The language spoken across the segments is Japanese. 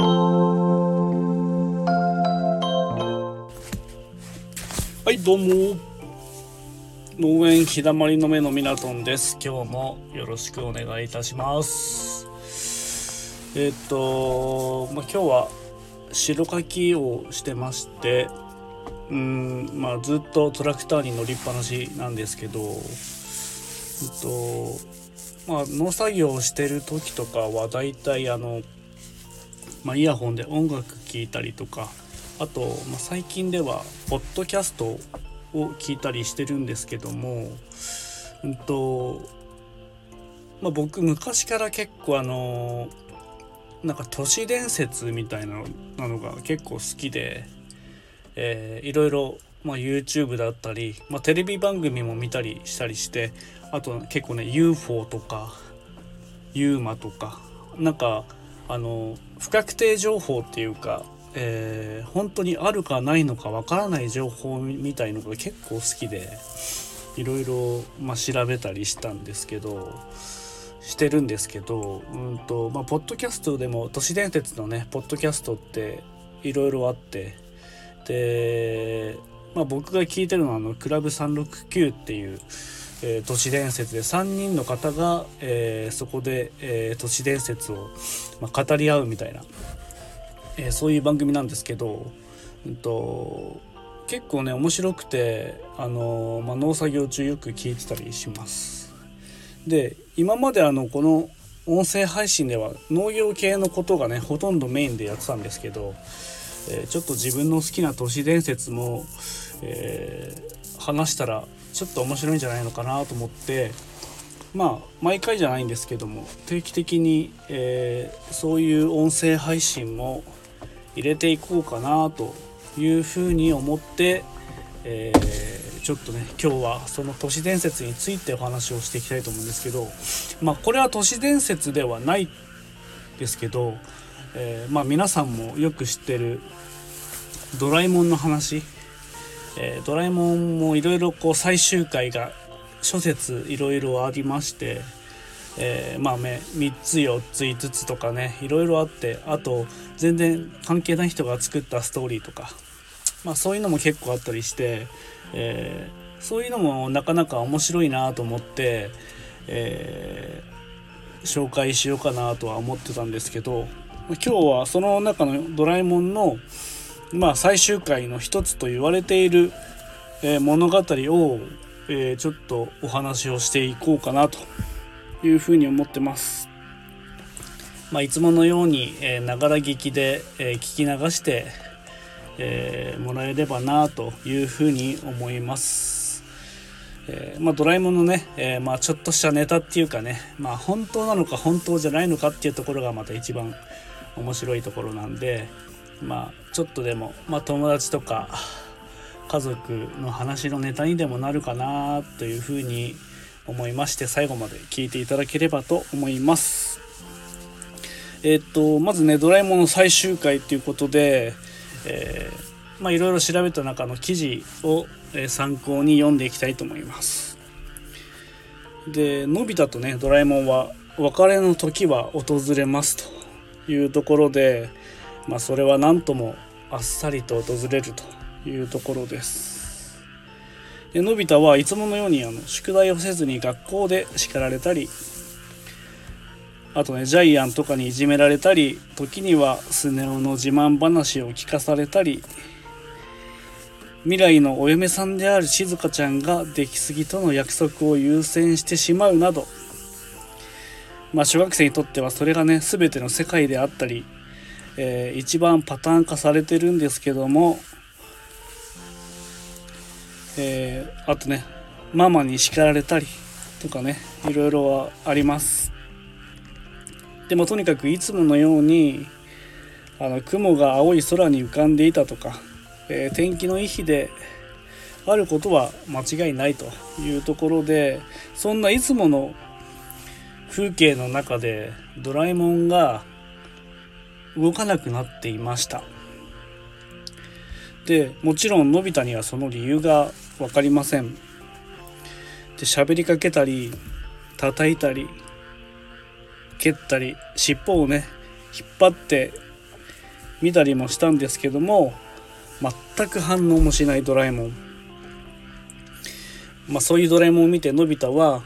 はいどうも。農園日だまりの目のミナトンです。今日もよろしくお願いいたします。えっ、とまあ、今日は白かきをしてましてうんまあずっとトラクターに乗りっぱなしなんですけどえっとまあ農作業をしてる時とかはだいたいあのまあ、イヤホンで音楽聴いたりとかあと、まあ、最近ではポッドキャストを聞いたりしてるんですけども、うんとまあ、僕昔から結構あのなんか都市伝説みたいなのが結構好きで、えー、いろいろ、まあ、YouTube だったり、まあ、テレビ番組も見たりしたりしてあと結構ね UFO とか UMA とかなんかあの不確定情報っていうか、えー、本当にあるかないのかわからない情報みたいのが結構好きでいろいろ、ま、調べたりしたんですけどしてるんですけどうんとまあポッドキャストでも都市伝説のねポッドキャストっていろいろあってで、まあ、僕が聞いてるのはあのクラブ369っていうえー、都市伝説で3人の方が、えー、そこで、えー、都市伝説を、まあ、語り合うみたいな、えそういう番組なんですけど、うんと、結構ね面白くて、あのまあ、農作業中よく聞いてたりします。で今まであのこの音声配信では農業系のことがねほとんどメインでやってたんですけど、えちょっと自分の好きな都市伝説も、え話したらちょっと面白いんじゃないのかなと思ってまあ毎回じゃないんですけども定期的に、えー、そういう音声配信も入れていこうかなというふうに思って、えー、ちょっとね今日はその都市伝説についてお話をしていきたいと思うんですけどまあこれは都市伝説ではないですけど、えー、まあ皆さんもよく知ってるドラえもんの話えー、ドラえもんもいろいろ最終回が諸説いろいろありまして、えー、まあね3つ4つ5つとかねいろいろあってあと全然関係ない人が作ったストーリーとか、まあ、そういうのも結構あったりして、えー、そういうのもなかなか面白いなと思って、え、紹介しようかなとは思ってたんですけど今日はその中のドラえもんのまあ、最終回の一つと言われている、えー、物語を、えー、ちょっとお話をしていこうかなというふうに思ってます。まあ、いつものようにえながら聞きで、え、聞き流して、えもらえればなというふうに思います。えまあ、ドラえもんのね、えまあ、ちょっとしたネタっていうかね、まあ、本当なのか本当じゃないのかっていうところがまた一番面白いところなんで、まあちょっとでも、まあ、友達とか家族の話のネタにでもなるかなというふうに思いまして最後まで聞いていただければと思います。えー、っとまずね「ドラえもん」の最終回っていうことで、えー、まあいろいろ調べた中の記事を、参考に読んでいきたいと思います。でのび太とねドラえもんは別れの時は訪れますというところでまあ、それは何ともあっさりと訪れるというところです。でのび太はいつものようにあの宿題をせずに学校で叱られたりあとねジャイアンとかにいじめられたり時にはスネ夫の自慢話を聞かされたり未来のお嫁さんである静香ちゃんが出来すぎとの約束を優先してしまうなどまあ小学生にとってはそれがね全ての世界であったりえー、一番パターン化されてるんですけども、えー、あとねママに叱られたりとかねいろいろはあります。でもとにかくいつものようにあの雲が青い空に浮かんでいたとか、えー、天気のいい日であることは間違いないというところでそんないつもの風景の中でドラえもんが動かなくなっていました。でもちろんのび太にはその理由が分かりません。で喋りかけたり叩いたり蹴ったり尻尾をね引っ張って見たりもしたんですけども全く反応もしないドラえもん。まあそういうドラえもんを見てのび太は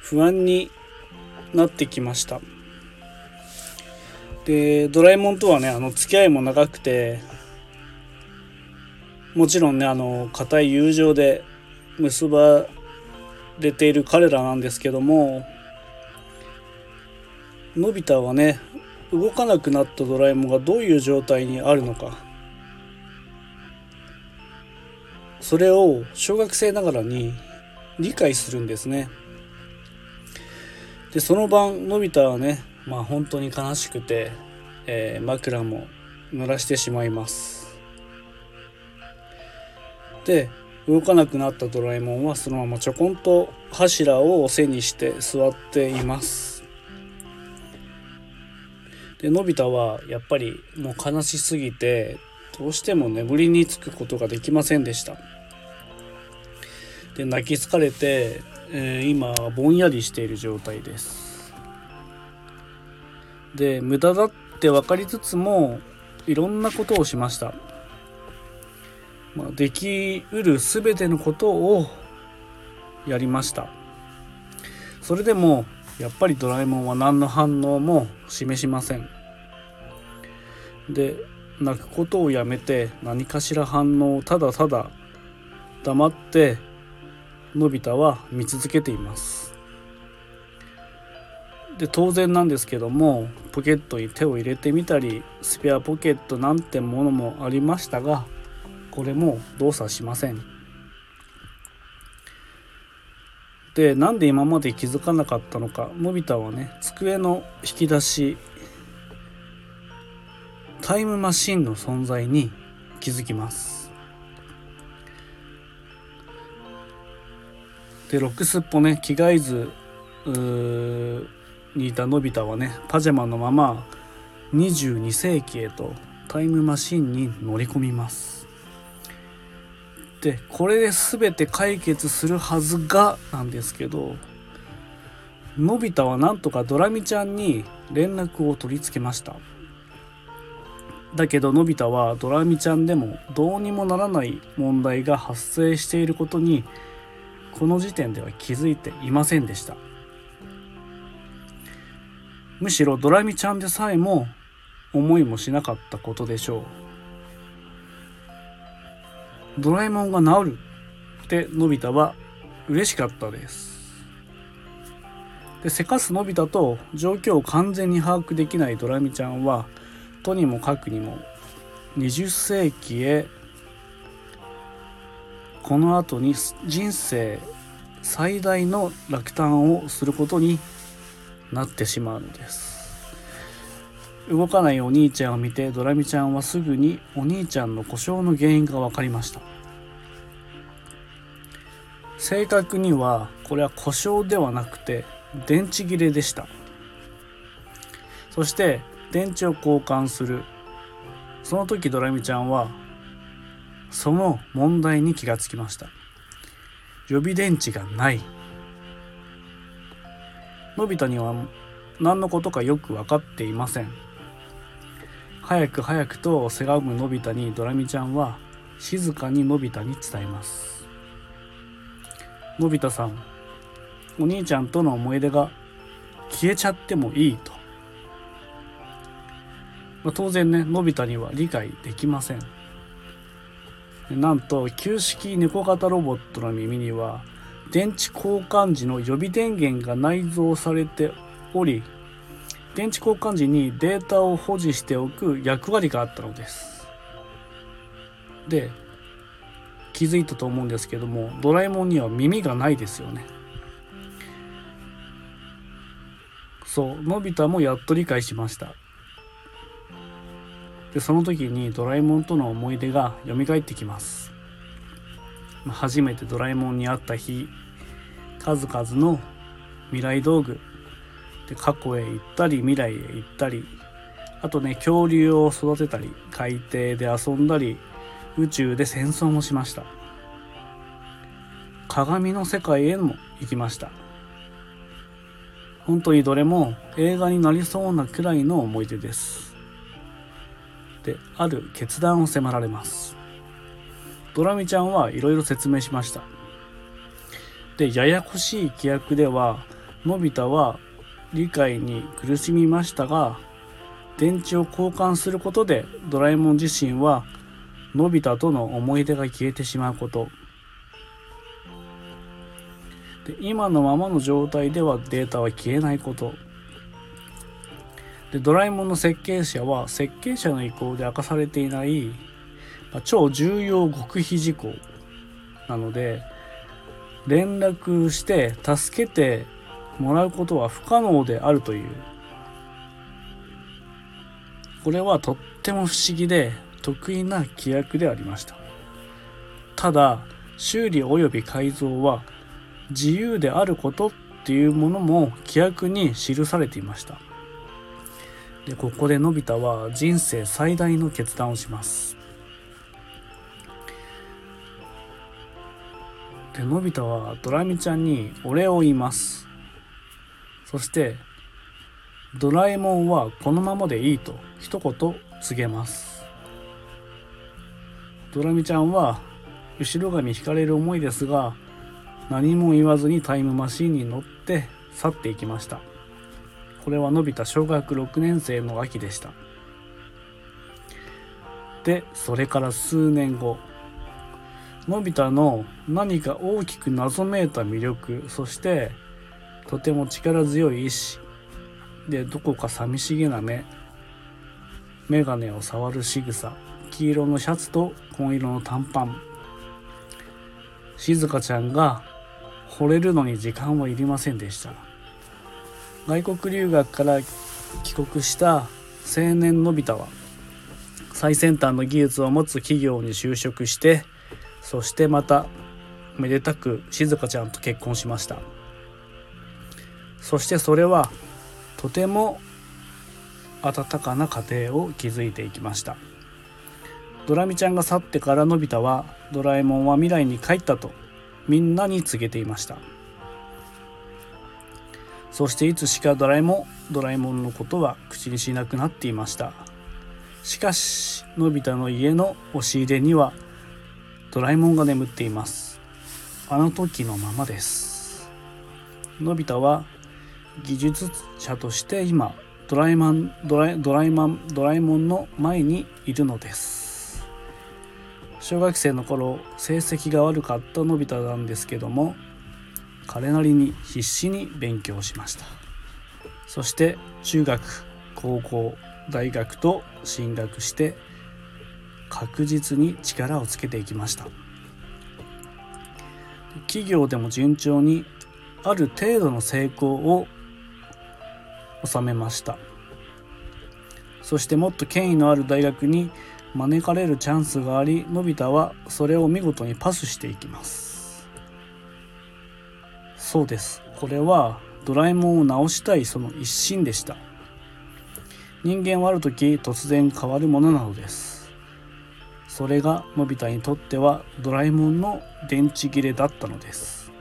不安になってきました。でドラえもんとはねあの付き合いも長くてもちろんねあの固い友情で結ばれている彼らなんですけどものび太はね動かなくなったドラえもんがどういう状態にあるのか。それを小学生ながらに理解するんですね。でその晩のび太はねまあ本当に悲しくて、えー、枕も濡らしてしまいます。で動かなくなったドラえもんはそのままちょこんと柱を背にして座っています。でのび太はやっぱりもう悲しすぎてどうしても眠りにつくことができませんでした。で泣き疲れて、えー、今ぼんやりしている状態です。で無駄だって分かりつつもいろんなことをしました。まあ、できうる全てのことをやりました。それでもやっぱりドラえもんは何の反応も示しません。で泣くことをやめて何かしら反応をただただ黙ってのび太は見続けています。で当然なんですけどもポケットに手を入れてみたりスペアポケットなんてものもありましたがこれも動作しません。でなんで今まで気づかなかったのか。のび太はね机の引き出しタイムマシンの存在に気づきます。でロックスっぽね着替えずにいたのび太はねパジャマのまま22世紀へとタイムマシンに乗り込みます。ってこれで全て解決するはずがなんですけどのび太はなんとかドラミちゃんに連絡を取り付けました。だけどのび太はドラミちゃんでもどうにもならない問題が発生していることにこの時点では気づいていませんでした。むしろドラミちゃんでさえも思いもしなかったことでしょう。ドラえもんが治るってのび太は嬉しかったです。でせかすのび太と状況を完全に把握できないドラミちゃんはとにもかくにも20世紀へこの後に人生最大の落胆をすることになってしまうのです。動かないお兄ちゃんを見てドラミちゃんはすぐにお兄ちゃんの故障の原因が分かりました。正確にはこれは故障ではなくて電池切れでした。そして電池を交換する。その時ドラミちゃんはその問題に気がつきました。予備電池がない。のび太には何のことかよく分かっていません。早く早くとせがむのび太にドラミちゃんは静かにのび太に伝えます。のび太さんお兄ちゃんとの思い出が消えちゃってもいいと、まあ、当然ねのび太には理解できません。なんと旧式猫型ロボットの耳には電池交換時の予備電源が内蔵されており電池交換時にデータを保持しておく役割があったのです。で気づいたと思うんですけどもドラえもんには耳がないですよね。そうのび太もやっと理解しました。でその時にドラえもんとの思い出が蘇ってきます。初めてドラえもんに会った日数々の未来道具で過去へ行ったり未来へ行ったりあとね恐竜を育てたり海底で遊んだり宇宙で戦争もしました。鏡の世界へも行きました。本当にどれも映画になりそうなくらいの思い出です。である決断を迫られます。ドラミちゃんはいろいろ説明しました。でややこしい規約ではのび太は理解に苦しみましたが電池を交換することでドラえもん自身はのび太との思い出が消えてしまうこと。で今のままの状態ではデータは消えないこと。でドラえもんの設計者は設計者の意向で明かされていない、ま、超重要極秘事項なので連絡して助けてもらうことは不可能であるという。これはとっても不思議で得意な規約でありました。ただ修理及び改造は自由であることっていうものも規約に記されていました。でここでのび太は人生最大の決断をします。でのび太はドラミちゃんにお礼を言います。そしてドラえもんはこのままでいいと一言告げます。ドラミちゃんは後ろ髪引かれる思いですが何も言わずにタイムマシンに乗って去っていきました。これはのび太小学6年生の秋でした。でそれから数年後のび太の何か大きく謎めいた魅力そしてとても力強い意志。でどこか寂しげな目。眼鏡を触る仕草。黄色のシャツと紺色の短パン。静香ちゃんが惚れるのに時間はいりませんでした。外国留学から帰国した青年のび太は最先端の技術を持つ企業に就職してそしてまためでたく静香ちゃんと結婚しました。そしてそれはとても温かな家庭を築いていきました。ドラミちゃんが去ってからのび太はドラえもんは未来に帰ったとみんなに告げていました。そしていつしかドラえもんドラえもんのことは口にしなくなっていました。しかしのび太の家の押し入れにはドラえもんが眠っています。あの時のままです。のび太は技術者として今ドラえもんドラドラえもんドラえもんの前にいるのです。小学生の頃成績が悪かったのび太なんですけども彼なりに必死に勉強しました。そして中学高校大学と進学して確実に力をつけていきました。企業でも順調にある程度の成功を収めました。そしてもっと権威のある大学に招かれるチャンスがありのび太はそれを見事にパスしていきます。そうです。これはドラえもんを直したいその一心でした。人間はある時突然変わるものなのです。それがのび太にとってはドラえもんの電池切れだったのです。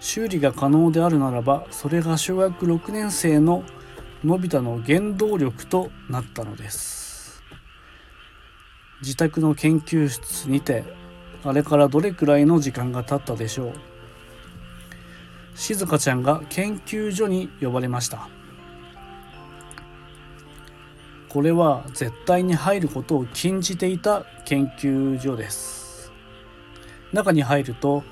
修理が可能であるならばそれが小学6年生ののび太の原動力となったのです。自宅の研究室にてあれからどれくらいの時間が経ったでしょう。静香ちゃんが研究所に呼ばれました。これは絶対に入ることを禁じていた研究所です。中に入ると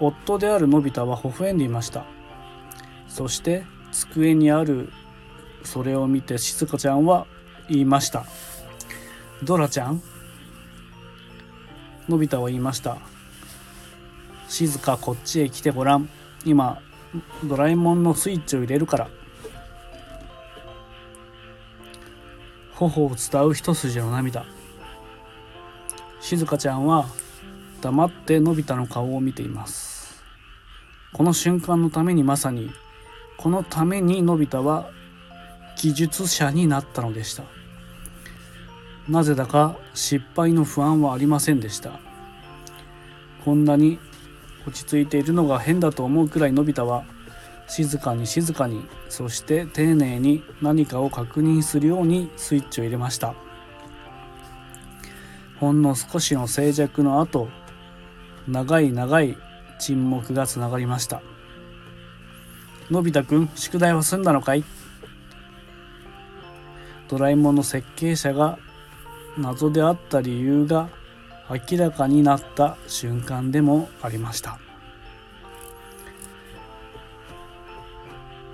夫であるのび太は微笑んでいました。そして机にあるそれを見て静香ちゃんは言いました「ドラちゃん?」のび太は言いました「静かこっちへ来てごらん。今ドラえもんのスイッチを入れるから」頬を伝う一筋の涙。静香ちゃんは黙ってのび太の顔を見ています。この瞬間のためにまさにこのためにのび太は技術者になったのでした。なぜだか失敗の不安はありませんでした。こんなに落ち着いているのが変だと思うくらいのび太は静かに静かにそして丁寧に何かを確認するようにスイッチを入れました。ほんの少しの静寂の後長い長い沈黙がつながりました。のび太くん宿題は済んだのかい？ドラえもんの設計者が謎であった理由が明らかになった瞬間でもありました。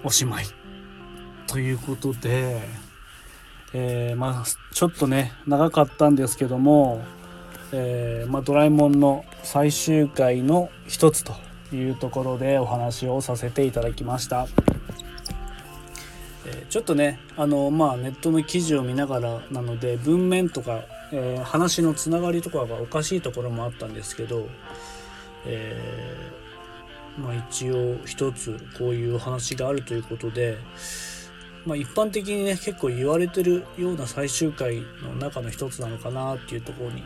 おしまいということで、えー、まあちょっとね長かったんですけども、えー、まあ、ドラえもんの最終回の一つというところでお話をさせていただきました。えちょっとねあのまあネットの記事を見ながらなので文面とか、えー、話のつながりとかがおかしいところもあったんですけど、え、まあ、一応一つこういう話があるということで、まあ、一般的にね結構言われてるような最終回の中の一つなのかなっていうところに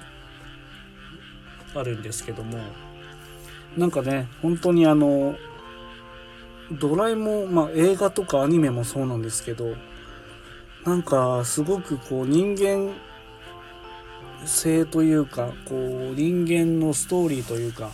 あるんですけどもなんかね本当にあのドラえもん、まあ、映画とかアニメもそうなんですけどなんかすごくこう人間性というかこう人間のストーリーというか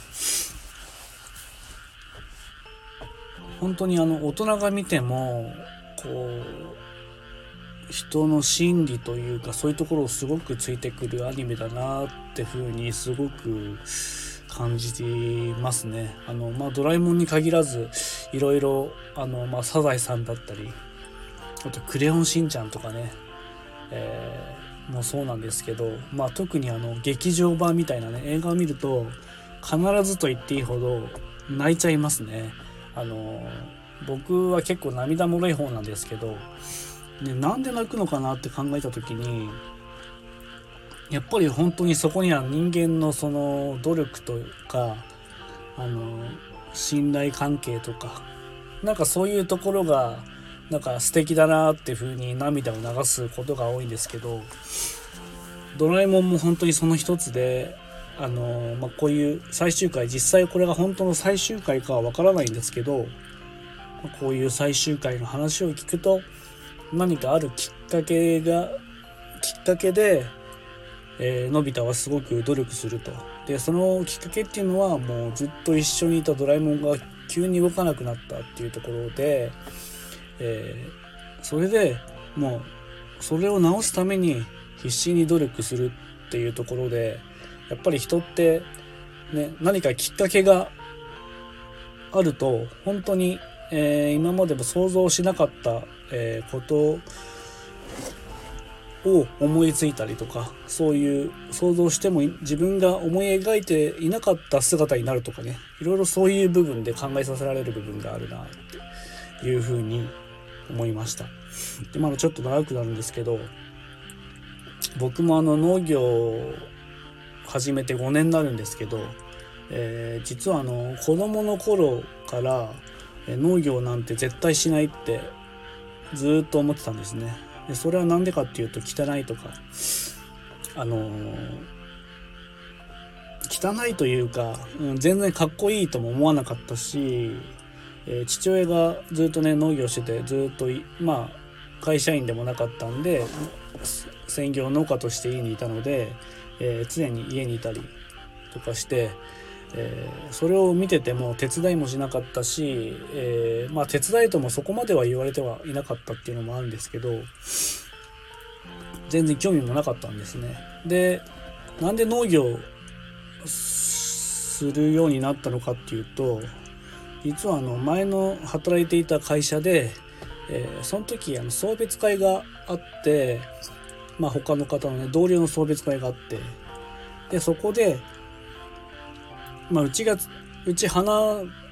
本当にあの大人が見てもこう人の心理というかそういうところをすごくついてくるアニメだなってふうにすごく感じますね。あのまあ、ドラえもんに限らずいろいろあの、ま、サザエさんだったりあと「クレヨンしんちゃん」とかね、えー、もうそうなんですけど、まあ、特にあの劇場版みたいなね映画を見ると必ずと言っていいほど泣いちゃいますね。あの僕は結構涙もろい方なんですけど、ね、なんで泣くのかなって考えた時にやっぱり本当にそこには人間のその努力とかあの信頼関係とかなんかそういうところがなんか素敵だなっていう風に涙を流すことが多いんですけどドラえもんも本当にその一つであの、まあ、こういう最終回実際これが本当の最終回かはわからないんですけどこういう最終回の話を聞くと何かあるきっかけがきっかけでえー、のび太はすごく努力すると。でそのきっかけっていうのはもうずっと一緒にいたドラえもんが急に動かなくなったっていうところで、えー、それでもうそれを直すために必死に努力するっていうところでやっぱり人ってね何かきっかけがあると本当に、えー、今までも想像しなかった、えー、ことを思いついたりとかそういう想像しても自分が思い描いていなかった姿になるとかねいろいろそういう部分で考えさせられる部分があるなっていうふうに思いました。でまだちょっと長くなるんですけど僕もあの農業始めて5年になるんですけど、えー、実はあの子供の頃から農業なんて絶対しないってずっと思ってたんですね。でそれは何でかっていうと汚いとかあのー、汚いというか、うん、全然かっこいいとも思わなかったし、えー、父親がずっとね農業しててずっとまあ会社員でもなかったんで専業農家として家にいたので、えー、常に家にいたりとかしてえー、それを見てても手伝いもしなかったし、えー、まあ手伝いともそこまでは言われてはいなかったっていうのもあるんですけど全然興味もなかったんですね。でなんで農業するようになったのかっていうと実はあの前の働いていた会社で、えー、その時あの送別会があって、まあ、他の方のね同僚の送別会があって。でそこでまあ、うちがうち花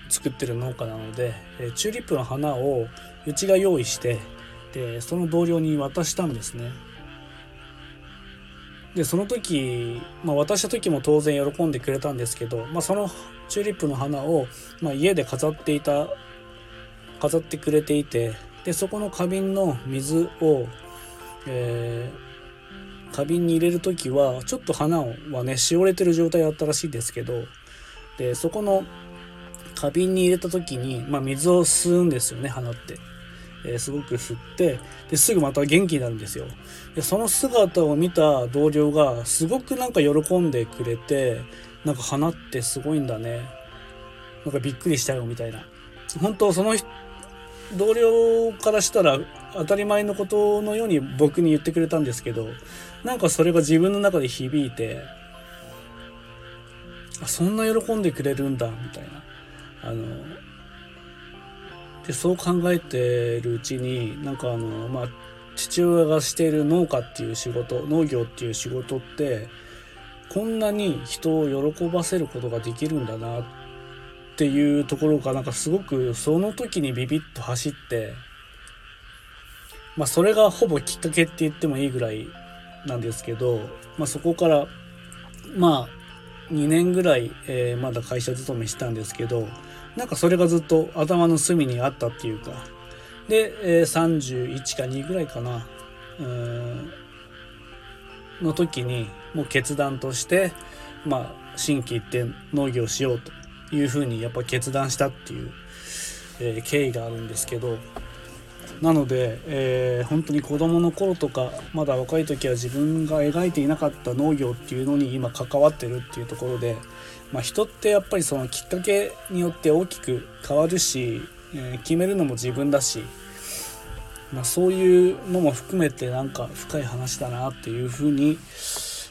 作ってる農家なので、えチューリップの花をうちが用意してでその同僚に渡したんですね。でその時、まあ、渡した時も当然喜んでくれたんですけど、まあ、そのチューリップの花を、まあ、家で飾っていた飾ってくれていてでそこの花瓶の水を、えー、花瓶に入れる時はちょっと花はねしおれてる状態だったらしいですけどでそこの花瓶に入れた時に、まあ、水を吸うんですよね花って。えー、すごく吸ってですぐまた元気になるんですよ。でその姿を見た同僚がすごくなんか喜んでくれてなんか花ってすごいんだね。なんかびっくりしたよみたいな。本当その同僚からしたら当たり前のことのように僕に言ってくれたんですけどなんかそれが自分の中で響いてあそんな喜んでくれるんだみたいな。あのでそう考えてるうちになんかあのまあ父親がしている農家っていう仕事農業っていう仕事ってこんなに人を喜ばせることができるんだなっていうところがなんかすごくその時にビビッと走ってまあそれがほぼきっかけって言ってもいいぐらいなんですけど、まあ、そこからまあ2年ぐらい、えー、まだ会社勤めしたんですけどなんかそれがずっと頭の隅にあったっていうかで、えー、31か2ぐらいかなうんの時にもう決断としてまあ心機一転農業しようというふうにやっぱ決断したっていう、えー、経緯があるんですけどなので、えー、本当に子供の頃とかまだ若い時は自分が描いていなかった農業っていうのに今関わってるっていうところで、まあ、人ってやっぱりそのきっかけによって大きく変わるし、えー、決めるのも自分だし、まあ、そういうのも含めてなんか深い話だなっていうふうに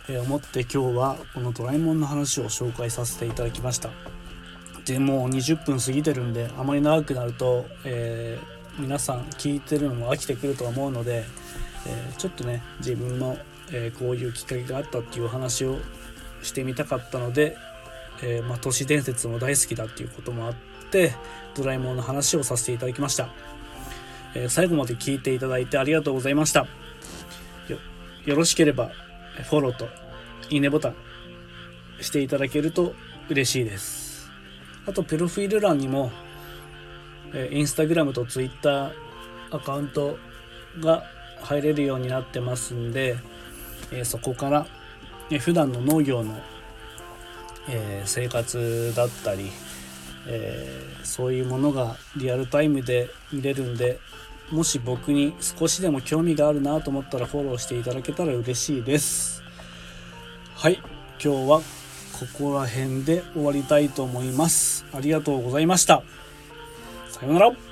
思って今日はこのドラえもんの話を紹介させていただきました。でもう20分過ぎてるんであまり長くなると、えー皆さん聞いてるのも飽きてくると思うので、えー、ちょっとね自分の、えー、こういうきっかけがあったっていうお話をしてみたかったので、えー、まあ、都市伝説も大好きだっていうこともあってドラえもんの話をさせていただきました、え最後まで聞いていただいてありがとうございました。よろしければフォローといいねボタンしていただけると嬉しいです。あとプロフィール欄にもえインスタグラムとツイッターアカウントが入れるようになってますんで、えそこから、え普段の農業の、え生活だったり、えそういうものがリアルタイムで見れるんでもし僕に少しでも興味があるなと思ったらフォローしていただけたら嬉しいです。はい今日はここら辺で終わりたいと思います。ありがとうございました。さようなら。